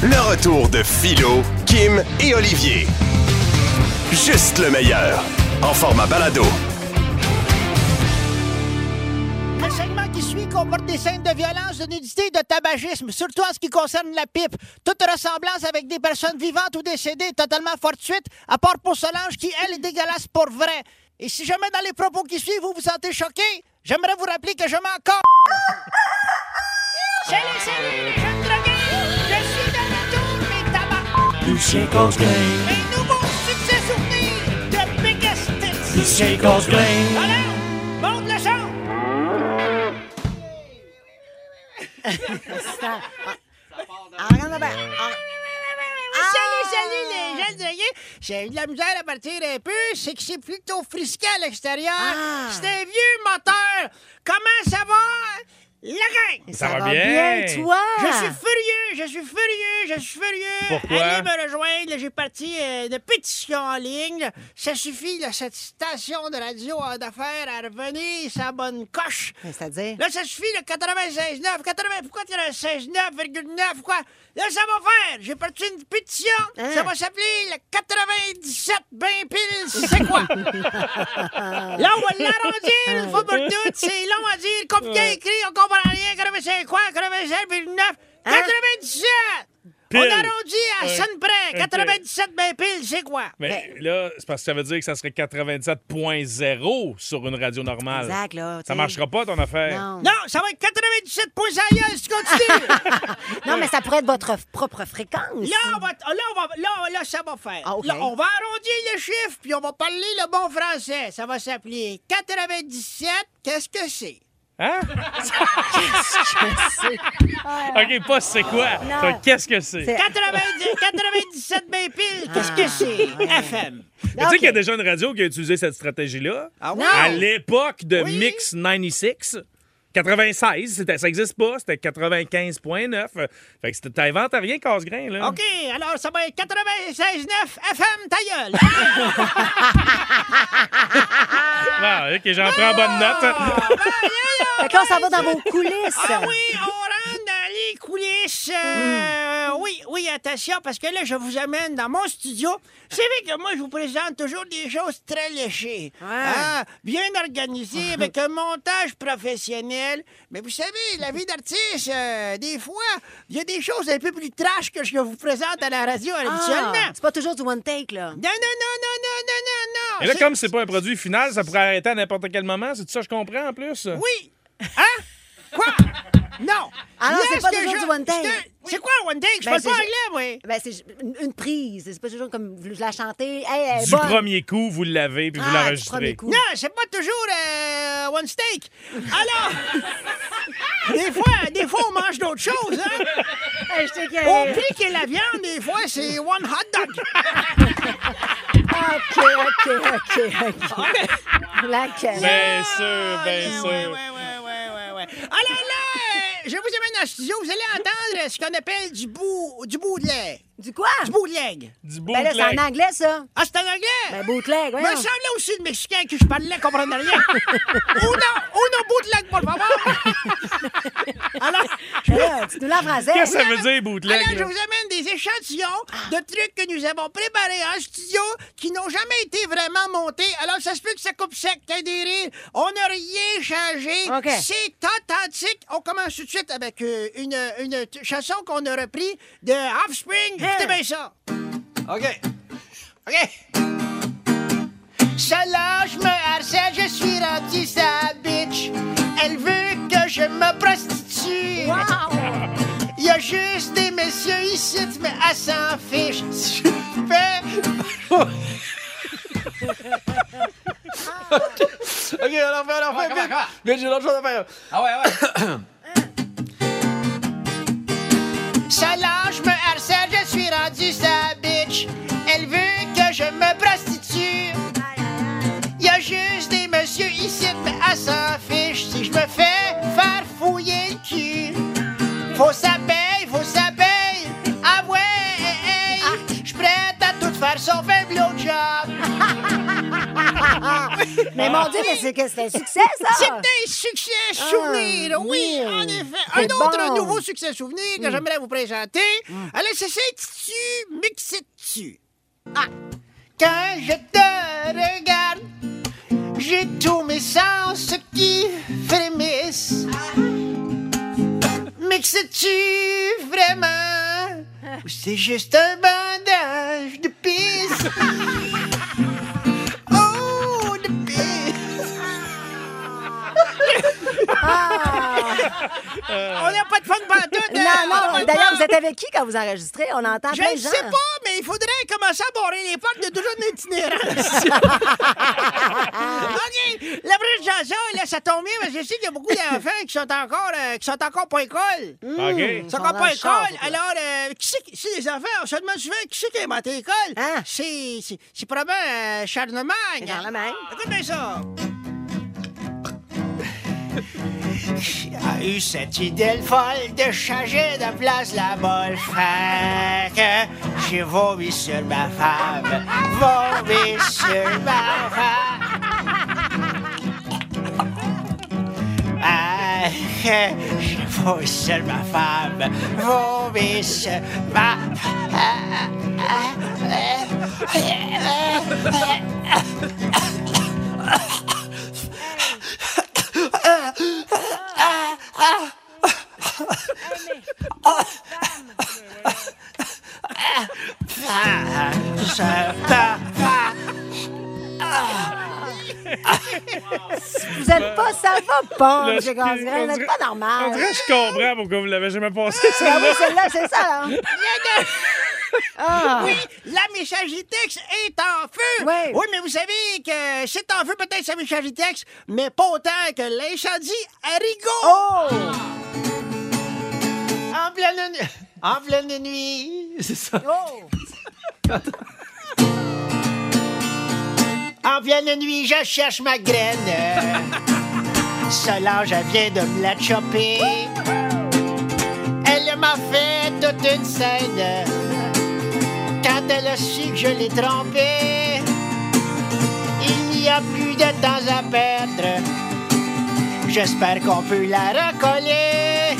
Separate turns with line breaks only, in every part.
Le retour de Philo, Kim et Olivier. Juste le meilleur. En format balado.
Le segment qui suit comporte des scènes de violence, de nudité et de tabagisme, surtout en ce qui concerne la pipe. Toute ressemblance avec des personnes vivantes ou décédées est totalement fortuite, à part pour Solange qui, elle, est dégueulasse pour vrai. Et si jamais dans les propos qui suivent, vous vous sentez choqué, j'aimerais vous rappeler que je m'en encore. Salut, salut, les
Lucien Cosgrain,
Mes nouveaux succès souvenirs de Biggest Hits!
Lucien Cosgrain,
Alors, monte le son! Salut, salut les jeunes drogués! J'ai eu de la misère à partir un peu, c'est que c'est plutôt frisqué à l'extérieur.
Ah.
C'est un vieux moteur. Comment ça va? La gang!
Ça va bien.
toi?
Je suis furieux, je suis furieux, je suis furieux.
Pourquoi?
Allez me rejoindre. J'ai parti euh, de pétition en ligne. Ça suffit, là, cette station de radio a d'affaires à revenir sa bonne coche.
C'est-à-dire?
Là, ça suffit, le 96,9. 80, pourquoi 96,9,9? Quoi? Là, ça va faire. J'ai parti une pétition.
Hein?
Ça va s'appeler le 97 ben pile, c'est quoi? Là, on va l'arrondir. Faut pas de doute. C'est long à dire. Compliqué à écrire. On comprend rien. 85 quoi? 87,9. 97! On
Pile.
arrondit à
Ouais.
scène près.
Ok.
97 ben pile, c'est quoi?
Mais là, c'est parce que ça veut dire que ça serait 97.0 sur une radio normale.
Exact, là.
Ça marchera pas, ton affaire.
Non.
Non, ça va être 97 points ailleurs si tu continues.
Non, mais ça pourrait être votre propre fréquence.
Là, on va, là, on va, là, là, ça va faire.
Ah, OK.
Là, on va arrondir le chiffre, puis on va parler le bon français. Ça va s'appeler 97. Qu'est-ce que c'est?
Hein? OK, pas c'est quoi.
Non.
Qu'est-ce que c'est?
C'est-
90 97 ben pile. Qu'est-ce que c'est? FM.
Tu sais qu'il y a déjà une radio qui a utilisé cette stratégie-là?
Ah
Non.
À l'époque de. Mix 96. 96, c'était- ça n'existe pas, c'était 95.9. Euh, Fait que c'était- t'inventes rien, casse-grain, là.
OK, alors ça va être 96.9 FM, ta gueule.
Ah, OK, j'en prends bonne note.
Fait que là, ça va dans vos coulisses.
Ah oui, on les coulisses. Euh, Oui, oui, attention, parce que là, je vous amène dans mon studio. Vous savez que moi, je vous présente toujours des choses très léchées. Hein, bien organisées, avec un montage professionnel. Mais vous savez, la vie d'artiste, euh, des fois, il y a des choses un peu plus trash que ce que je vous présente à la radio
Ah,
habituellement.
c'est pas toujours du one take, là.
Non, non, non, non, non, non, non, non.
Et là,
C'est-
comme c'est pas un produit final, ça pourrait arrêter à n'importe quel moment. C'est ça que je comprends en plus?
Oui. Hein? Quoi? Non.
Ah non, c'est pas toujours
je-
du one take.
C'est quoi one take? Je
Ben,
parle
c'est
pas anglais, moi.
Ben, c'est une, une prise. C'est pas toujours comme je la chanter. Hey,
Du
bonne.
premier coup, vous l'avez puis vous
Ah, du
l'enregistrez.
premier coup.
Non, c'est pas toujours euh, one steak. Alors, des fois, des fois, on mange d'autres choses, hein?
Hey, je t'ai
Au
carré.
prix que la viande, des fois, c'est one hot dog.
OK, OK, OK, OK. Laquelle?
Bien sûr, bien
Ouais,
sûr.
ouais, ouais, ouais, ouais, ouais. Alors là, je vous amène le studio. Vous allez entendre ce qu'on appelle du bout, du bootleg.
Du quoi?
Du bootleg.
Du
Ben là, c'est en
bootleg.
anglais, ça.
Ah, c'est en anglais?
Ben, bootleg,
Me
voyons.
semblait aussi de Mexicain que je parlais, comprenait rien. uno, uno bootleg, por favor. Alors, je
Ben là, tu nous l'as en français.
Qu'est-ce que ça veut dire, bootleg?
Alors, je vous amène des échantillons de trucs que nous avons préparés en studio qui n'ont jamais été vraiment montés. Alors, ça se peut que ça coupe sec, qu'il y ait des rires. On n'a rien changé.
OK.
C'est authentique. On commence tout de suite avec euh, une, une chanson qu'on a repris de Offspring. Écoutez bien ça. OK. OK. Solange me harcèle, je suis rendu sa bitch. Elle veut que je me prostitue. Il y a juste des messieurs ici, mais elle s'en fiche. Super. ok, on en fait, on en fait vite. Mais j'ai l'autre chose à faire.
Ah ouais, ouais.
Solange bitch. Elle veut que je me prostitue. Il y a juste des messieurs ici, mais elle s'en fiche si je me fais faire fouiller le cul. Faut paye, faut paye. Ah ouais, hey, hey. je prête à tout faire sauf un blowjob.
Mais mon Dieu, mais c'est que c'est un succès,
C'est
ça!
un succès souvenir, oui, en effet.
C'est
Un autre
bon.
nouveau succès souvenir que j'aimerais vous présenter. Alors, c'est s'intitule Ah. Quand je te regarde, j'ai tous mes sens qui frémissent. Mixes-tu vraiment? Ou c'est juste un bandage de pisse? oh, de pisse! On n'a pas de fun pantoute.
Non, non, d'ailleurs, vous êtes avec qui quand vous enregistrez? On entend
Je
plein
ne
de gens.
sais pas, mais il faudrait commencer à barrer les portes de toujours une itinérance. OK, la prochaine chanson, là, ça tombe bien parce que je sais qu'il y a beaucoup d'enfants qui sont encore, euh, qui sont encore pas à école.
OK.
Ils sont encore pas à école. Alors, euh, qui c'est qui- si les enfants, on se demande souvent qui c'est qui a inventé l'école.
Hein?
C'est, c'est, c'est probablement euh, Charlemagne.
Charlemagne.
Écoute bien ça. a eu cette idée folle de changer de place la que j'ai vomi sur ma femme, vomi sur ma femme. Ah, j'ai vomi sur ma femme, vomi sur ma
Vous va pas, M.
je-
Gasgrin. Vous n'êtes pas normal.
je comprends pourquoi vous l'avez jamais passé,
Ah oui, celle-là, c'est ça, hein? Ah.
Oui, la messagerie texte est en feu.
Oui.
mais vous savez que c'est en feu peut-être sa messagerie texte, mais pas autant que l'incendie à Rigaud.
Oh!
En pleine, nu- en pleine nuit. C'est ça.
Oh!
En pleine nuit, je cherche ma graine. Solange, elle vient de me la chopper. Elle m'a fait toute une scène. Quand elle a su que je l'ai trompée, il n'y a plus de temps à perdre. J'espère qu'on peut la recoller.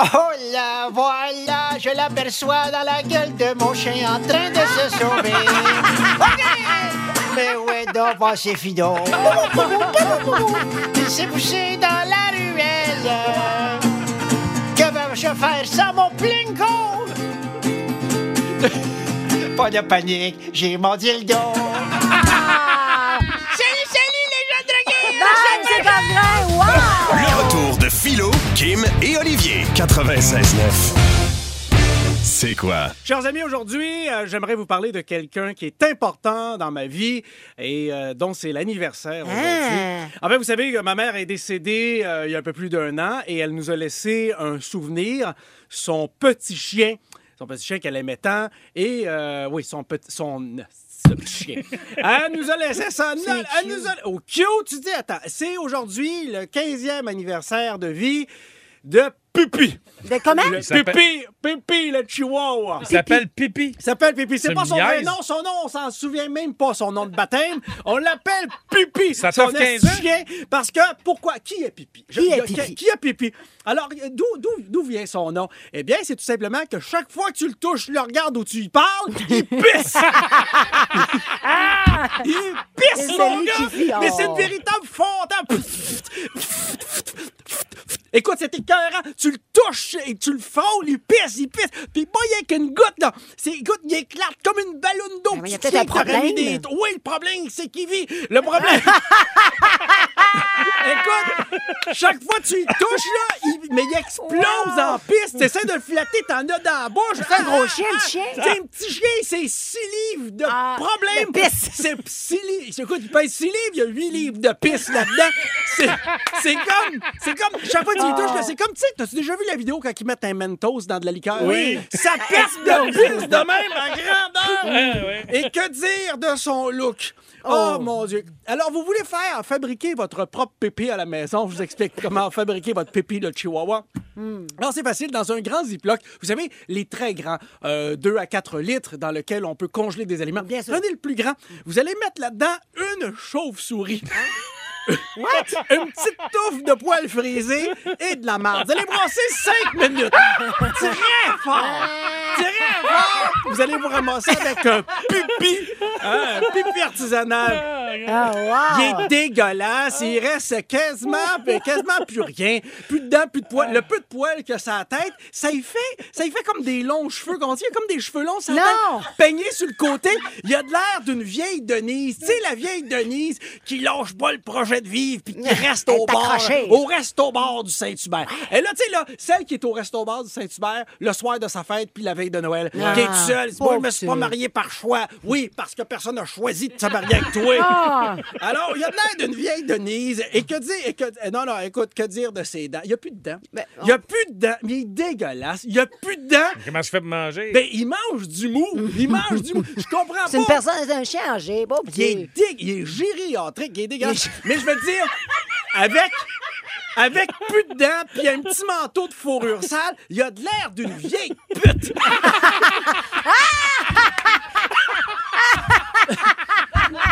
Oh là, voilà, je l'aperçois dans la gueule de mon chien en train de se sauver. Mais où est donc passé Fido? Il s'est poussé dans la ruelle. Que vais-je faire sans mon plinko? Pas de panique, j'ai mon dildo. salut, salut les jeunes dragueurs!
Bye, M. Gasgrin! Wow!
Le retour de Philo, Kim et Olivier. 96.9. C'est quoi?
Chers amis, aujourd'hui, euh, j'aimerais vous parler de quelqu'un qui est important dans ma vie et euh, dont c'est l'anniversaire aujourd'hui.
Ah.
En fait, vous savez que ma mère est décédée euh, il y a un peu plus d'un an et elle nous a laissé un souvenir, son petit chien, son petit chien qu'elle aimait tant et euh, oui, son petit son ce petit chien. Elle nous a laissé ça. Elle nous a oh cute, tu dis attends, c'est aujourd'hui le 15e anniversaire de vie de Pupi.
De comment?
Pipi, Pipi, le chihuahua.
Il s'appelle Pipi.
Il s'appelle Pipi. C'est pas son vrai nom. Son nom, on s'en souvient même pas, son nom de baptême. On l'appelle Pipi.
Ça
son
t'offre 15
esti
ans?
chien. Parce que, pourquoi? Qui est Pipi? Je-
Qui est Pipi?
Qui est Pipi? Alors, d'où, d'où, d'où vient son nom? Eh bien, c'est tout simplement que chaque fois que tu le touches, tu le regardes ou tu y parles, il pisse! il pisse, mon gars! Mais c'est une véritable fontaine! Écoute, c'est écœurant. Tu le touches et tu le frôles, il pisse, il pisse. Puis pas il y a qu'une goutte, là. C'est, écoute, il éclate comme une ballonne d'eau.
Ah, mais il y a peut-être un problème.
des- Oui, le problème, c'est qu'il vit. Le problème... Écoute, chaque fois que tu le touches, là, il- mais il explose en piste. T'essaies de le flatter, t'en as dans la bouche.
C'est un gros chien, le
Ah,
chien.
C'est un petit chien, c'est 6 livres de
Ah,
problème.
de pisse.
C'est 6 livres. Écoute, il pèse 6 livres, il y a 8 livres de pisse là-dedans. C'est, c'est comme, c'est comme, chaque fois que touches, là, c'est comme, tu sais, t'as-tu déjà vu la vidéo quand ils mettent un Mentos dans de la liqueur?
Oui.
Ça pèse de pisse de même à grandeur?
Ouais, ouais.
Et que dire de son look? Oh, mon Dieu. Alors, vous voulez faire fabriquer votre propre pipi à la maison? Je vous explique comment fabriquer votre pipi de chihuahua. Alors, c'est facile. Dans un grand Ziploc, vous savez, les très grands, euh, 2 à 4 litres, dans lequel on peut congeler des aliments.
Bien sûr.
Prenez le plus grand. Vous allez mettre là-dedans une chauve-souris. Une petite touffe de poils frisés et de la marde. Vous allez brasser 5 minutes. Très fort. Vous allez vous ramasser avec un hein, un pipi artisanal.
Ah, wow!
Il est dégueulasse. Il reste quasiment, quasiment plus rien. Plus de dents, plus de poils. Le peu de poils a sur la tête, ça y fait, ça y fait comme des longs cheveux. Comment dire, comme des cheveux longs tête, peignés sur le côté. Il a de l'air d'une vieille Denise. Tu sais, la vieille Denise qui lâche pas le projet de vivre puis qui reste au bord, au resto bar du Saint-Hubert. Et là, tu sais, là, celle qui est au resto bar du Saint-Hubert le soir de sa fête puis la veille de Noël, qui est Moi, je me suis pas marié par choix. Oui, parce que personne n'a choisi de se marier avec toi.
Ah!
Alors, il y a de l'air d'une vieille Denise. Et que dire? Et que, eh, non, non, écoute, que dire de ses dents? Il n'y a plus de dents.
Ben,
Il n'y a plus de dents. Mais il est dégueulasse. Il n'y a plus de dents.
Comment je fais pour manger?
Ben, il mange du mou. Il mange du mou. Je comprends pas.
C'est une personne, c'est un chien âgé,
Il est, il est gériatrique, il est dégueulasse. Mais je veux dire, avec, avec plus de dents puis un petit manteau de fourrure sale, il a de l'air d'une vieille pute.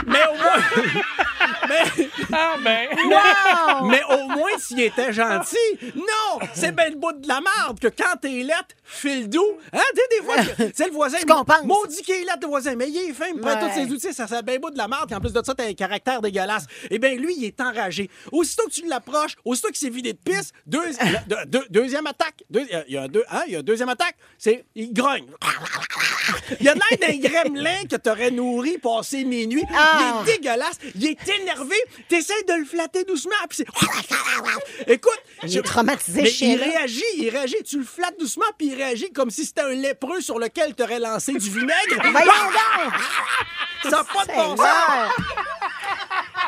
Mais au moins... Mais,
Ah, ben!
mais au moins, s'il était gentil. Non! C'est ben le bout de la marde que quand t'es lettre, file doux. Hein? Tu sais, des fois, que- c'est le voisin.
Tu compenses.
Maudit qu'il est lettre, le voisin. Mais il est fin, il prend
Ouais.
tous ses outils, ça c'est ben bout de la marde. Puis en plus de ça, t'as un caractère dégueulasse. Eh bien, lui, il est enragé. Aussitôt que tu l'approches, aussitôt qu'il s'est vidé de pisse, deux- de- de- deuxième attaque. Deux- Il y a un deux, hein? Il y a deuxième attaque. C'est, il grogne. Il a l'air d'un gremlin que t'aurais nourri passé minuit.
Ah.
Il est dégueulasse. Il est énervé. T'essaies de le flatter doucement. Puis c'est... Écoute.
Il est traumatisé,
Mais il réagit, il réagit. Tu le flattes doucement, puis il réagit comme si c'était un lépreux sur lequel t'aurais lancé du vinaigre. Ça n'a pas de bon sens.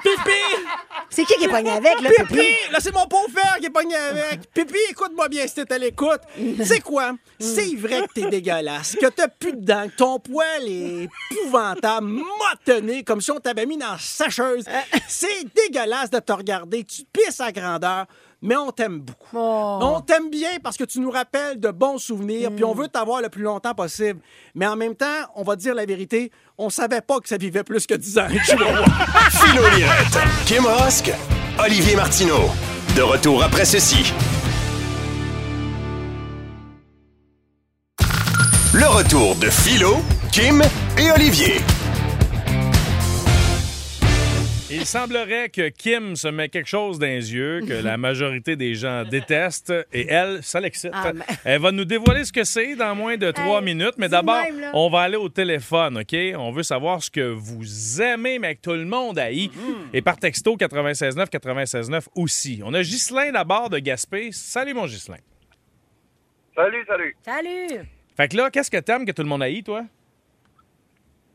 Pipi!
C'est qui qui est pogné avec, là,
Pipi!
Pipi?
Là, c'est mon pauvre frère qui est pogné avec. Pipi, écoute-moi bien si t'es à l'écoute. C'est quoi? C'est vrai que t'es dégueulasse, que t'as plus de dents, que ton poil est épouvantable, motonné, comme si on t'avait mis dans la sacheuse. C'est dégueulasse de te regarder. Tu pisses à grandeur. Mais on t'aime beaucoup.
Oh.
On t'aime bien parce que tu nous rappelles de bons souvenirs, puis on veut t'avoir le plus longtemps possible. Mais en même temps, on va dire la vérité, on savait pas que ça vivait plus que 10 ans.
Philo Lirette, Kim Rosk, Olivier Martineau. De retour après ceci. Le retour de Philo, Kim et Olivier.
Il semblerait que Kim se met quelque chose dans les yeux que la majorité des gens détestent et elle, ça l'excite.
Ah, mais-
Elle va nous dévoiler ce que c'est dans moins de trois
Hey,
minutes. Mais d'abord, on va aller au téléphone, OK? On veut savoir ce que vous aimez, mais que tout le monde haït.
Mm-hmm.
Et par texto 96.9, 96.9 aussi. On a Ghislain d'abord de Gaspé. Salut, mon Ghislain.
Salut, salut.
Salut!
Fait que là, qu'est-ce que t'aimes que tout le monde haït, toi?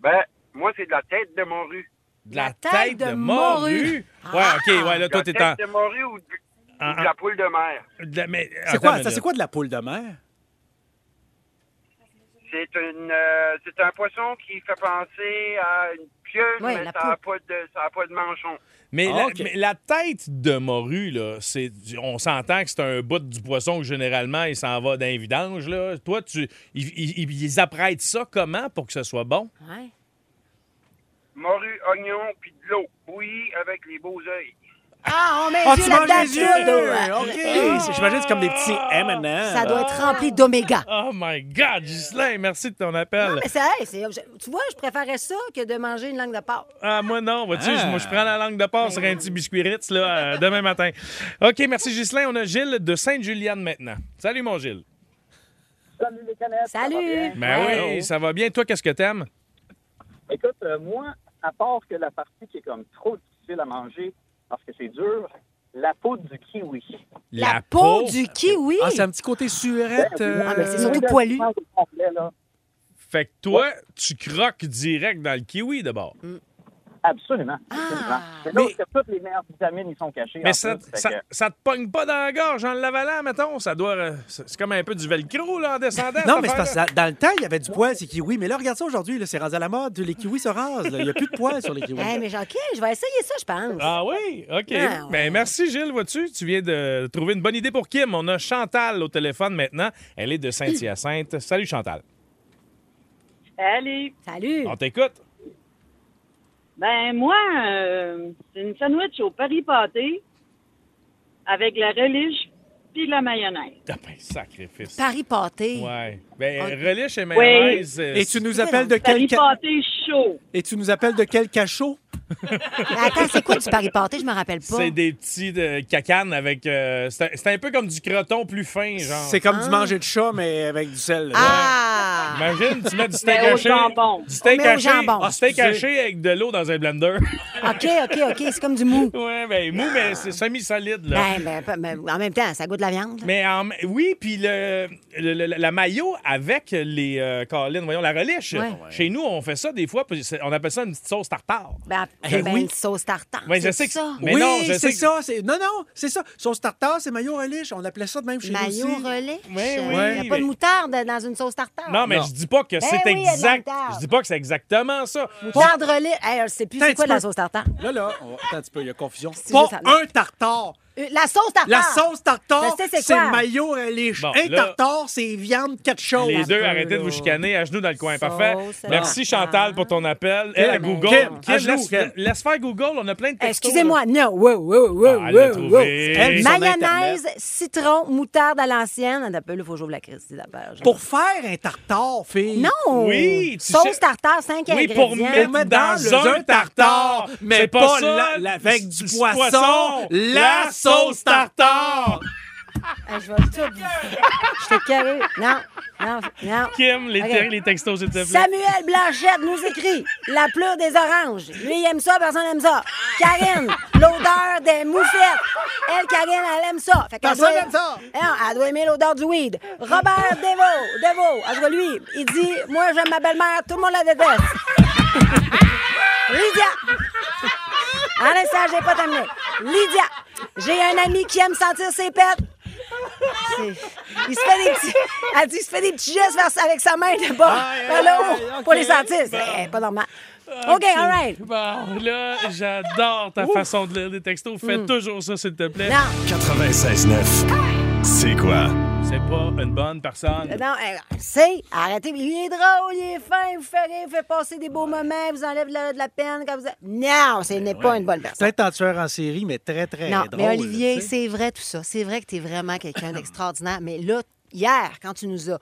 Ben, moi, c'est de la tête de morue.
De la,
La tête de morue. Ah.
Ouais, OK, ouais, là,
De
toi,
la
t'es
tête
en.
de morue ou de, ou
Ah,
de la poule de mer?
de la- mais-
C'est quoi, ça, c'est quoi de la poule de mer?
C'est une, euh, c'est un poisson qui fait penser à une pieuvre,
Ouais,
mais
la
ça n'a pas, de, ça a pas de manchon.
Mais,
Ah,
la, mais la tête de morue, là, c'est, on s'entend que c'est un bout du poisson que généralement il s'en va d'un vidange. Là. Toi, tu, ils, ils- ils apprêtent ça comment pour que ce soit bon?
Ouais.
Morue, oignon, puis de l'eau. Oui, avec les beaux œils.
Ah, on met
Ah,
les
tu
yeux
manges
là-dedans.
les yeux!
là.
OK! C'est- J'imagine que c'est comme des petits M&M.
Ça doit être rempli d'oméga.
Oh my God, Ghislain, merci de ton appel.
Non, mais tu vois, je préférais ça que de manger une langue de porc.
Ah, moi non, vois-tu,
Ah.
moi je prends la langue de porc sur un petit biscuit Ritz là, euh, demain matin. OK, merci Ghislain. On a Gilles de Sainte-Juliane maintenant. Salut mon Gilles.
Salut les canettes. ça va
Salut!
bien?
Ben oui, ça va bien. Toi, qu'est-ce que t'aimes?
Écoute, euh, moi, à part que la partie qui est comme trop difficile à manger parce que c'est dur, la peau du kiwi.
La, peau, du kiwi!
Ah, c'est un petit côté surette. euh,
Ah, mais c'est
Oui,
surtout poilu.
Fait que toi, tu croques direct dans le kiwi d'abord.
Absolument. absolument.
Ah.
C'est là
Mais-
que toutes les meilleures vitamines ils sont cachées.
Mais ça,
plus. Fait
ça,
que-
ça te pogne pas dans la gorge en l'avalant, mettons? Ça doit. euh, C'est c'est comme un peu du velcro, là, en descendant.
Non, mais c'est parce que dans le temps, il y avait du poil, ces kiwis. Mais là, regarde ça aujourd'hui, là, c'est rendu à la mode. Les kiwis se rasent. là. Il n'y a plus de poil sur les kiwis.
Eh, mais OK, je vais essayer ça, je pense.
Ah oui? OK.
Ah, ouais.
Ben, merci, Gilles. Vois-tu, tu viens de trouver une bonne idée pour Kim. On a Chantal au téléphone maintenant. Elle est de Saint-Hyacinthe. Salut, Chantal.
Allez,
Salut.
On t'écoute.
Ben moi, euh, c'est une sandwich au Paris pâté avec la relish puis la mayonnaise.
Ah ben, sacrifice.
Paris pâté.
Ouais. Ben,
Ok.
relish et mayonnaise. euh,
Et tu nous
C'est
appelles de
Paris
quel ca-
pâté chaud.
Et tu nous appelles de quel cachot?
Attends, c'est quoi du Paris pâté? Je me rappelle pas.
C'est des petits de cacanes avec. euh, c'est un- c'est un peu comme du croton plus fin, genre.
C'est comme
Ah.
du manger de chat, mais avec du sel.
Ah!
Imagine, tu mets du steak
Mais au
haché.
jambon.
Du steak
On met au
haché.
jambon.
Du steak
Excusez.
haché avec de l'eau dans un blender.
OK, OK, OK. C'est comme du mou.
ouais, ben mou, mais c'est semi-solide, là.
Ben, ben, ben, ben, en même temps, ça goûte de la viande.
Mais en- oui, puis le, le- le- la maillot avec les euh, Colin, voyons, la relish.
Ouais.
Chez nous, on fait ça des fois, puis c'est- on appelle ça une petite sauce tartare.
Ben,
Eh
ben,
oui.
une sauce tartare.
Ouais, je
c'est
sais que-
ça.
Mais
oui,
non, je sais
c'est
que-
ça. c'est- Non, non, c'est ça. Sauce tartare, c'est maillot relish. On appelait ça de même chez
Maillot
nous aussi.
relais.
Oui, oui,
Il n'y a pas
mais-
de moutarde dans une sauce tartare.
Non, mais
Non.
je dis pas que
Ben
c'est
oui, il y a de la
exact.
moutarde.
Je dis pas que c'est exactement ça.
Moutarde relais. Hey, je sais plus
Attends
c'est quoi la sauce tartare.
Là, là, on... attends un petit peu, il y a confusion.
C'est
Pas
juste
un tartare.
Euh, La sauce tartare.
La sauce tartare,
Je sais c'est
c'est
quoi.
maillot relish.
Bon,
un
là-
tartare, c'est viande, quelque chose.
Les deux, arrêtez de vous chicaner à genoux dans le coin.
Sauce
Parfait. Merci
tartare.
Chantal pour ton appel.
Kim,
Google.
Kim,
Kim,
à genoux,
laisse,
Kim.
laisse faire Google. On a plein de textos.
Excusez-moi, non. Wow, wow, wow,
Ah, elle l'a
wow,
trouvé.
wow.
Elle, son
Mayonnaise, citron, moutarde à l'ancienne. Un peu, là, il faut que j'ouvre la crise d'affaires.
Pour faire un tartare, fille.
Non!
Oui, tu
Sauce
sais-
tartare, 5
Oui,
ingrédients.
pour mettre
mettre
dans,
dans
un
le
tartare.
mais pas la- la- avec du
du
poisson, la sauce tartare.
Ah, je vais tout. Je te carré. Non, non, non.
Kim, les, les textos, s'il te plaît.
Samuel Blanchette nous écrit La pleure des oranges. Lui, il aime ça, personne n'aime ça. Karine, l'odeur des moufettes. Elle, Karine, elle aime ça. Fait
Personne
doit-
n'aime ça.
Non, elle doit aimer l'odeur du weed. Robert Deveau, Deveau, en tout cas, lui, il dit Moi, j'aime ma belle-mère, tout le monde la déteste. Lydia. En l'instant, j'ai pas terminé. Lydia, j'ai un ami qui aime sentir ses pets. Il se fait des petits. Elle dit il se fait des petits gestes vers- avec sa main de bas
Aïe,
vers le haut pour les sentir. C'est pas normal. OK, all right.
Bon, là, j'adore ta façon de lire des textos. Fais toujours ça, s'il te plaît.
Non,
96.9. C'est quoi?
C'est pas une bonne personne.
non, c'est. Arrêtez. Il est drôle, il est fin, il vous fait rire, il vous fait passer des beaux moments, il vous enlève de la, de la peine quand vous. êtes- Non, ce n'est pas une bonne personne.
Peut-être en tueur en série, mais très, très
Non,
drôle.
mais Olivier, c'est vrai tout ça. C'est vrai que tu es vraiment quelqu'un d'extraordinaire. Mais là, hier, quand tu nous as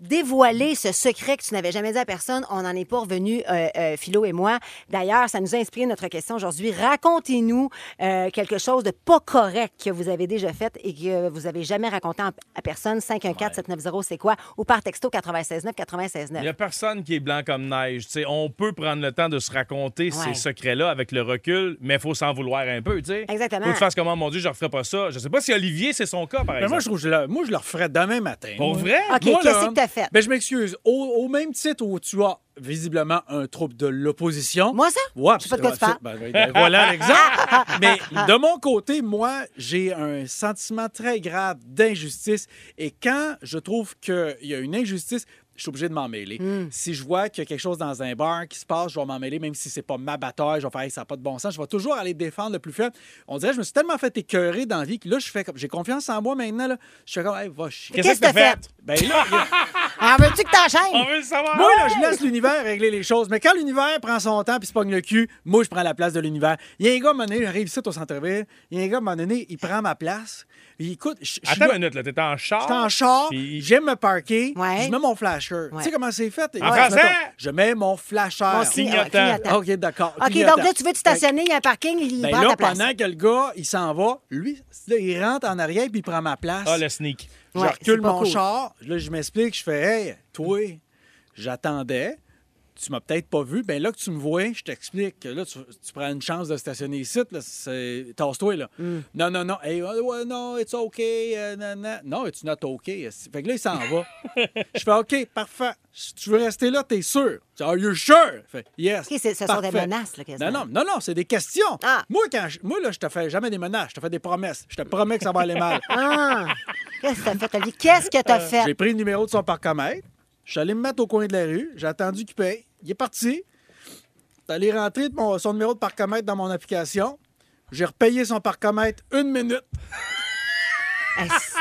dévoilé ce secret que tu n'avais jamais dit à personne, on n'en est pas revenu, euh, euh, Philo et moi. D'ailleurs, ça nous a inspiré notre question aujourd'hui. Racontez-nous euh, quelque chose de pas correct que vous avez déjà fait et que vous avez jamais raconté à personne. 514-790, c'est quoi? Ou par texto 969
Il
969.
n'y a personne qui est blanc comme neige. Tu sais, on peut prendre le temps de se raconter
Ouais.
ces secrets-là avec le recul, mais il faut s'en vouloir un peu. tu sais.
Exactement.
Faut que tu fasses comment, mon Dieu, je ne referai pas ça. Je sais pas si Olivier, c'est son cas, par
Mais
exemple.
moi, je le, moi, je le referais demain matin.
Pour vrai?
OK,
Moi,
qu'est-ce
là,
fait?
Ben, je m'excuse. Au, au même titre où tu as visiblement un trouble de l'opposition.
Moi, ça?
Ouais,
Je sais pas de quoi tu parles.
ben, ben, ben, voilà l'exemple. Mais de mon côté, moi, j'ai un sentiment très grave d'injustice. Et quand je trouve qu'il y a une injustice, je suis obligé de m'en mêler.
Hmm.
Si je vois qu'il y a quelque chose dans un bar qui se passe, je vais m'en mêler, même si c'est pas ma bataille. Je vais faire, Hey, ça n'a pas de bon sens. Je vais toujours aller défendre le plus faible. On dirait, je me suis tellement fait écœurer dans la vie que là, je fais comme, j'ai confiance en moi maintenant. Là. Je fais comme, hey, va chier.
Qu'est-ce que t'as fait?
Ben là,
En veux-tu que t'enchaînes?
On veut le savoir.
moi, là, je laisse l'univers régler les choses. Mais quand l'univers prend son temps puis se pogne le cul, moi, je prends la place de l'univers. Il y a un gars, à un moment donné, j'arrive ici au centre-ville. Il y a un gars, à un moment donné, il prend ma place. Il écoute, je suis
Attends
là-
une minute, là, t'es en char.
J'étais en char,
Puis-
j'aime me parker,
Ouais.
je mets mon flasher.
Ouais.
Tu sais comment c'est fait?
En
Ouais,
français?
mettons, Je mets mon flasher.
Mon
Clignotant.
clignotant.
OK, d'accord.
OK,
Clignotant.
donc là, tu veux te stationner, il y a un parking, il
Ben
prend
là,
ta place.
pendant que le gars, il s'en va, lui, là, il rentre en arrière puis il prend ma place.
Ah, le sneak.
Je
Ouais,
recule mon
cool.
char. Là, je m'explique. Je fais, hey, toi, j'attendais. Tu m'as peut-être pas vu. Ben là que tu me vois, je t'explique que là, tu, tu prends une chance de stationner ici. Tasse-toi, là. Non, non, non. Hey, ouais, non, it's OK. euh, nan, nan. Non, it's not OK. Fait que là, il s'en va. je fais OK, parfait. Si tu veux rester là, t'es sûr. Are you sure? Fait, yes.
OK, ce sont des menaces, là, quasiment.
Non, non, non, non, c'est des questions.
Ah.
Moi, quand je- moi, là, je te fais jamais des menaces. Je te fais des promesses. Je te promets que ça va aller mal.
Ah! Qu'est-ce que t'as fait? Qu'est-ce que t'as fait?
J'ai pris le numéro de son parcomètre. Je suis allé me mettre au coin de la rue. J'ai attendu qu'il paye. Il est parti. Est allé rentrer mon- son numéro de parcomètre dans mon application. J'ai repayé son parcomètre une minute.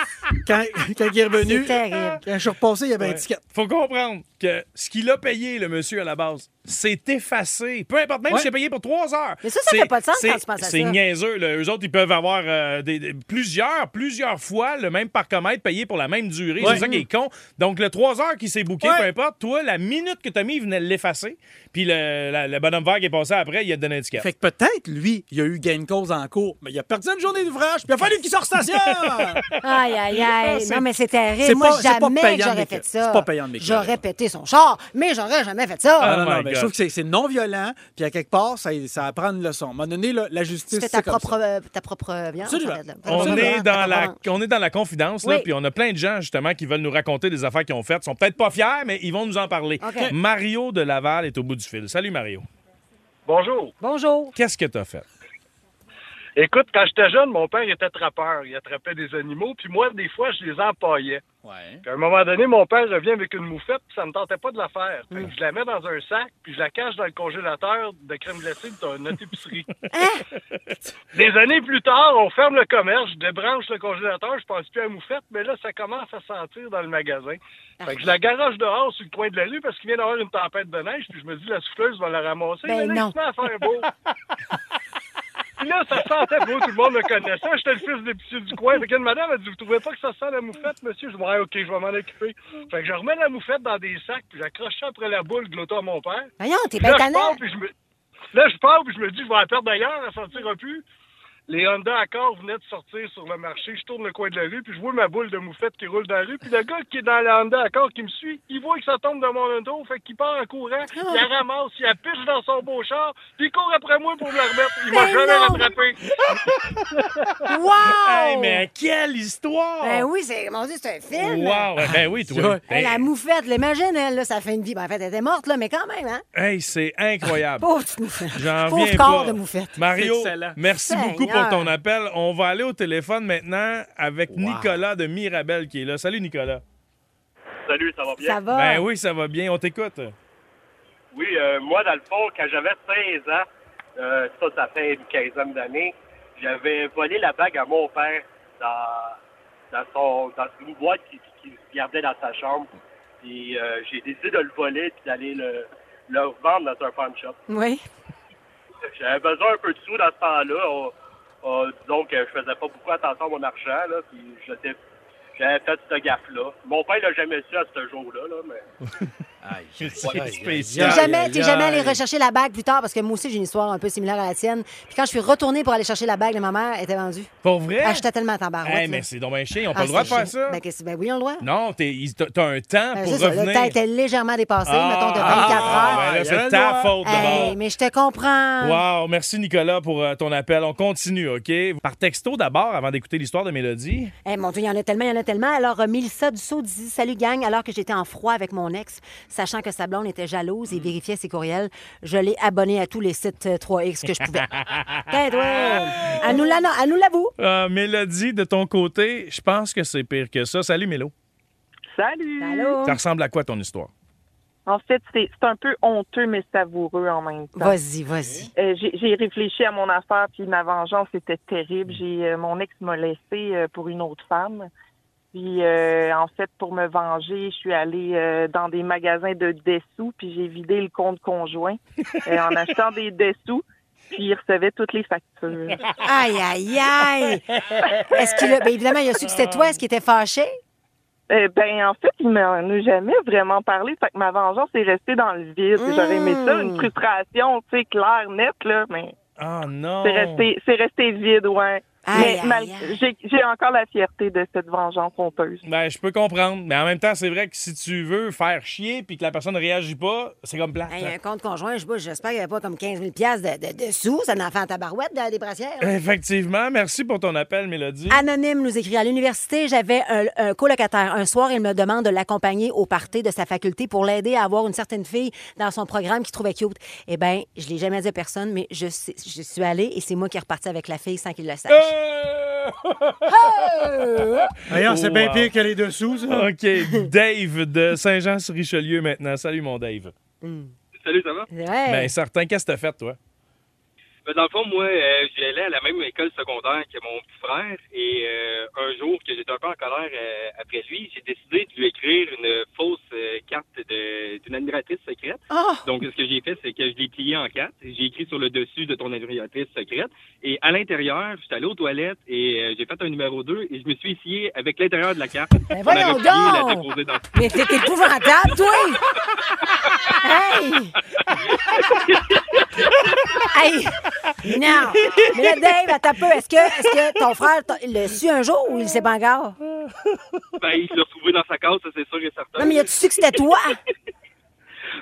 Quand, quand il est revenu,
C'est terrible.
quand je suis repassé, il y avait un
Ouais.
ticket.
Faut comprendre que ce qu'il a payé, le monsieur, à la base, c'est effacé. Peu importe, même
Ouais.
si c'est payé pour trois heures.
Mais ça, ça
C'est-
fait pas de sens
c'est-
quand tu penses à
C'est
ça.
niaiseux. Là. Eux autres, ils peuvent avoir euh, des, des- plusieurs, plusieurs fois le même parcomètre payé pour la même durée.
Ouais.
C'est ça qui est con. Donc, le trois heures qui s'est booké,
Ouais.
peu importe, toi, la minute que t'as mis, il venait de l'effacer. Puis le, la- le bonhomme vert qui est passé après, il a donné un ticket.
Fait que peut-être, lui, il a eu gain de cause en cours, mais il a perdu une journée d'ouvrage, puis il a fallu qu'il sorte station!
Aïe, aïe, aïe.
C'est-
Non, mais c'est terrible.
c'est
Moi, jamais que
payant de
j'aurais fait ça.
C'est pas payant de.
J'aurais pété son char, mais j'aurais jamais fait ça.
Ah,
Oh
non, non, mais je trouve que c'est- c'est non violent, puis à quelque part, ça, ça apprend une leçon. À un moment donné, là, la justice,
tu
c'est
ta
comme
propre,
ça.
euh, ta propre viande.
Absolument.
On est, dans la, on est dans la confidence, là,
Oui.
puis on a plein de gens, justement, qui veulent nous raconter des affaires qu'ils ont faites. Ils sont peut-être pas fiers, mais ils vont nous en parler. Mario de Laval est au bout du fil. Salut, Mario.
Bonjour.
Bonjour.
Qu'est-ce que t'as fait?
Écoute, quand j'étais jeune, mon père était trappeur. Il attrapait des animaux, puis moi, des fois, je les empaillais.
Ouais.
Puis à un moment donné, mon père revient avec une moufette, puis ça me tentait pas de la faire. Fait que je la mets dans un sac, puis je la cache dans le congélateur de crème glacée de notre épicerie. Des années plus tard, on ferme le commerce, je débranche le congélateur, je pense plus à la moufette, mais là, ça commence à sentir dans le magasin. Fait que je la garage dehors sur le coin de la rue parce qu'il vient d'avoir une tempête de neige, puis je me dis, la souffleuse va la ramasser.
Ben
mais là,
non.
il se met à faire beau. Puis là, ça sentait beau, tout le monde me connaissait. J'étais le fils d'épicier du coin. Fait qu'une madame a dit, vous trouvez pas que ça sent la moufette, monsieur? Je dis, ouais, OK, je vais m'en occuper. Fait que je remets la moufette dans des sacs, puis j'accroche ça après la boule de l'auto à mon père.
Voyons, t'es bien
là, je pars, puis je me... Là, je pars, puis je me dis, je vais la perdre d'ailleurs, elle sentira plus. Les Honda Accord venaient de sortir sur le marché. Je tourne le coin de la rue, puis je vois ma boule de moufette qui roule dans la rue. Puis le gars qui est dans la Honda Accord qui me suit, il voit que ça tombe dans mon auto, fait qu'il part en courant, il la ramasse, il la piche dans son beau char, puis il court après moi pour me la remettre. Il m'a
Mais
jamais
non!
rattrapé.
Wow!
Hey, mais quelle histoire!
Ben oui, c'est, mon Dieu, c'est un film.
Wow! Ben oui, toi. Ben,
la moufette, l'imagine, elle, là, ça fait une vie. Ben, en fait, elle était morte, là, mais quand même, hein?
hey, c'est incroyable.
Pauvre petite moufette.
J'en
Pauvre corps
pas.
de moufette.
Mario,
Excellent.
merci
Seigneur.
beaucoup pour ton appel. On va aller au téléphone maintenant avec Nicolas de Mirabel qui est là. Salut, Nicolas.
Salut, ça va bien?
Ça va?
Ben oui, ça va bien. On t'écoute.
Oui, euh, moi, dans le fond, quand j'avais 16 ans, euh, ça, ça fait une quinzaine d'années, j'avais volé la bague à mon père dans, dans, son, dans une boîte qui, qui qui gardait dans sa chambre. Puis euh, j'ai décidé de le voler puis d'aller le, le revendre dans un pawn shop.
Oui.
J'avais besoin un peu de sous dans ce temps-là. On- disons que je faisais pas beaucoup attention à mon argent, là, puis j'étais- j'avais fait ce gaffe-là. Mon père l'a jamais su à ce jour-là, là, mais...
C'est
aïe,
spécial.
T'es jamais,
aïe,
t'es jamais allé rechercher la bague plus tard parce que moi aussi, j'ai une histoire un peu similaire à la tienne. Puis quand je suis retournée pour aller chercher la bague de ma mère, elle était vendue.
Pour vrai?
Ah, j'étais tellement en tabarouette.
Hey, mais c'est donc un chien. Ils n'ont pas
Ah,
le droit de faire ça.
Ben, ben oui, on le droit.
Non, t'as un temps
Ben,
pour
ça,
revenir.
le temps était légèrement dépassé,
Ah,
mettons, de 24
ah,
heures.
ben c'est ta
droit.
faute.
Hey, mais je te comprends.
Wow, merci Nicolas pour euh, ton appel. On continue, OK? Par texto d'abord, avant d'écouter l'histoire de Mélodie.
Eh, mon Dieu, il y en a tellement, il y en a tellement. Alors, euh, Mélissa Dussault dit Salut, gang. Alors que j'étais en froid avec mon ex, sachant que sa blonde était jalouse et vérifiait ses courriels, je l'ai abonné à tous les sites euh, 3X que je pouvais. Tiens, toi, elle nous l'avoue.
Euh, Mélodie, de ton côté, je pense que c'est pire que ça. Salut Mélo.
Salut!
Allô?
Ça ressemble à quoi ton histoire?
En fait, c'est un peu honteux, mais savoureux en même temps.
Vas-y, vas-y.
Euh, j'ai j'ai réfléchi à mon affaire, puis ma vengeance était terrible. J'ai euh, Mon ex m'a laissé euh, pour une autre femme. Puis, euh, en fait, pour me venger, je suis allée euh, dans des magasins de dessous, puis j'ai vidé le compte conjoint euh, en achetant des dessous, puis il recevait toutes les factures.
Aïe, aïe, aïe. Est-ce qu'il a. Ben, évidemment, il a su que c'était toi. Est-ce qu'il était fâché?
Euh, ben, en fait, il m'en a jamais vraiment parlé. Fait que ma vengeance est restée dans le vide. J'aurais aimé ça, une frustration, tu sais, claire, nette, là, mais
Ah non!
c'est resté, c'est resté vide, ouais.
Aïe,
Mais
aïe,
mal-
aïe.
j'ai j'ai encore la fierté de cette vengeance honteuse.
Ben, je peux comprendre. Mais en même temps, c'est vrai que si tu veux faire chier puis que la personne ne réagit pas, c'est comme plate.
Hey, un compte conjoint, je sais pas, j'espère qu'il n'y avait pas comme 15 000 piastres de, de, de sous. Ça en fait en tabarouette de- des brassières. là.
Effectivement. Merci pour ton appel, Mélodie.
Anonyme nous écrit à l'université, j'avais un, un colocataire. Un soir, il me demande de l'accompagner au party de sa faculté pour l'aider à avoir une certaine fille dans son programme qu'il trouvait cute. Eh bien, je l'ai jamais dit à personne, mais je, suis allée et c'est moi qui est reparti avec la fille sans qu'il le sache.
Euh!
D'ailleurs, c'est bien pire que les dessous, ça.
OK. Dave de Saint-Jean-sur-Richelieu maintenant. Salut, mon Dave.
Salut, ça va?
Ouais.
Ben, certain, qu'est-ce que t'as fait, toi?
Ben, dans le fond, moi, euh, j'allais à la même école secondaire que mon petit frère et euh, un jour que j'étais un peu en colère euh, après lui, j'ai décidé de lui écrire une fausse euh, carte d'une admiratrice secrète.
Oh!
Donc, ce que j'ai fait, c'est que je l'ai plié en quatre. J'ai écrit sur le dessus de ton admiratrice secrète. Et à l'intérieur, j'étais allé aux toilettes et euh, j'ai fait un numéro 2 et je me suis essayé avec l'intérieur de la carte.
Ben
pour la
voyons
la
donc!
déposer dans
Mais t'es épouvantable, toi! hey! hey! Non! Mais là, Dave, attends un peu. Est-ce que, est que ton frère l'a su un jour ou il sait pas encore?
Ben, il l'a retrouvé dans sa case, ça, c'est sûr et certain.
Non, mais as-tu su que c'était toi?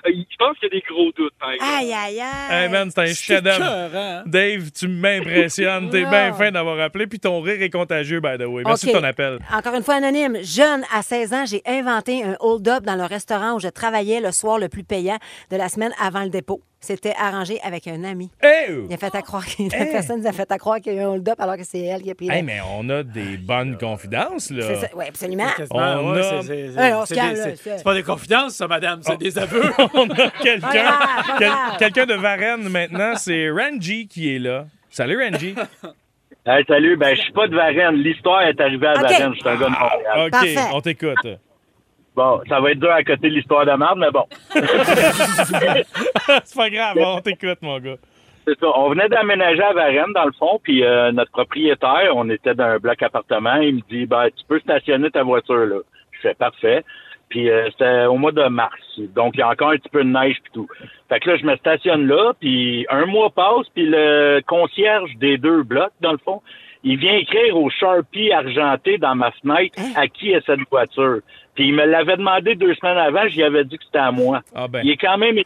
Euh, Je pense qu'il y a des gros doutes, par exemple.
Aïe, aïe, aïe!
Hey, man, c'est un chef-d'œuvre.
écœurant.
Dave, tu m'impressionnes. T'es bien fin d'avoir appelé. Puis ton rire est contagieux, by the way. Merci
OK.
de ton appel.
Encore une fois, anonyme. Jeune, à 16 ans, j'ai inventé un hold-up dans le restaurant où je travaillais le soir le plus payant de la semaine avant le dépôt. C'était arrangé avec un ami.
Hey!
Il a fait à croire que la personne nous a fait à croire qu'il y a eu un hold-up alors que c'est elle qui a pris le-
Hey, mais on a des bonnes confidences, là.
C'est ça. Oui, absolument.
On a-
c'est- pas des confidences, ça, madame, c'est des aveux.
on a quelqu'un
Pas grave, pas
quel-
grave.
quelqu'un de Varennes maintenant. C'est Ranji qui est là. Salut, Ranji.
Hey, salut, ben je suis pas de Varennes. L'histoire est arrivée à
OK.
Varennes. Je suis un gars de Montréal.
OK,
Parfait.
on t'écoute.
Bon, ça va être dur à côté de l'histoire de merde, mais bon.
C'est pas grave, on t'écoute, mon gars.
C'est ça. On venait d'aménager à Varennes, dans le fond, puis euh, notre propriétaire, on était dans un bloc appartement, il me dit, ben, tu peux stationner ta voiture, là. Je fais parfait. Puis euh, c'était au mois de mars, donc il y a encore un petit peu de neige puis tout. Fait que là, je me stationne là, puis un mois passe, puis le concierge des deux blocs, dans le fond, il vient écrire au Sharpie argenté dans ma fenêtre à qui est cette voiture? Puis il me l'avait demandé deux semaines avant, j'y avais dit que c'était à moi.
Ah ben.
Il est quand même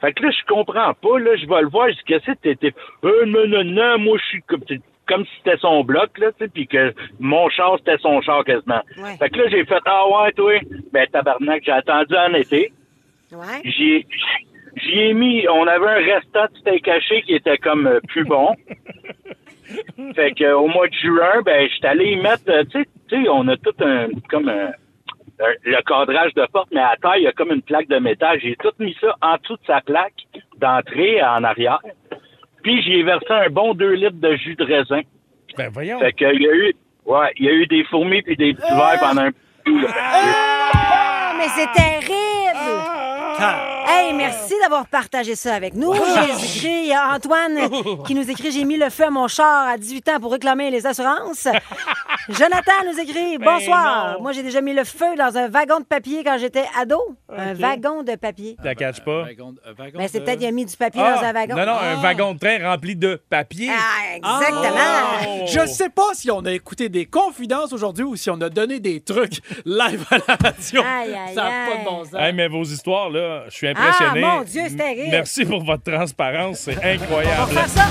fait que là, je comprends pas. Là, je vais le voir. Je dis, que t'étais? Euh, non, non, non, moi, je suis comme, si c'était son bloc, là, tu sais, puis que mon char, c'était son char quasiment.
Ouais.
Fait que là, j'ai fait, ah ouais, toi, ben, tabarnak, j'ai attendu en été.
Ouais.
J'y j'y ai mis, on avait un restant de steak haché qui était comme euh, plus bon. fait que au mois de juin, ben, j'étais allé y mettre, euh, tu sais, tu sais, on a tout un, comme un- le cadrage de porte, mais à terre, il y a comme une plaque de métal. J'ai tout mis ça en dessous de sa plaque d'entrée en arrière. Puis j'y ai versé un bon 2 litres de jus de raisin.
Ben voyons.
Fait que il y a eu, ouais, il y a eu des fourmis puis des petits vers pendant un petit là.
Ah, mais c'est terrible! Hey, merci d'avoir partagé ça avec nous. J'ai écrit, il y a Antoine qui nous écrit J'ai mis le feu à mon char à 18 ans pour réclamer les assurances. Jonathan nous écrit Bonsoir.
non.
Moi, j'ai déjà mis le feu dans un wagon de papier quand j'étais ado. Un wagon de papier.
Tu la catches pas?
Wagon- un wagon
Mais c'est
de-
peut-être qu'il a mis du papier
Ah,
dans un wagon.
Non, non, un
Ah.
wagon de train rempli de papier.
Ah, exactement.
Oh.
Je sais pas si on a écouté des confidences aujourd'hui ou si on a donné des trucs live à la radio.
Aïe, aïe,
ça n'a pas de bon sens.
Hey, mais vos histoires, là, je suis impressionné.
Ah, mon Dieu, c'est terrible.
Merci pour votre transparence, c'est
On va
incroyable.
faire ça.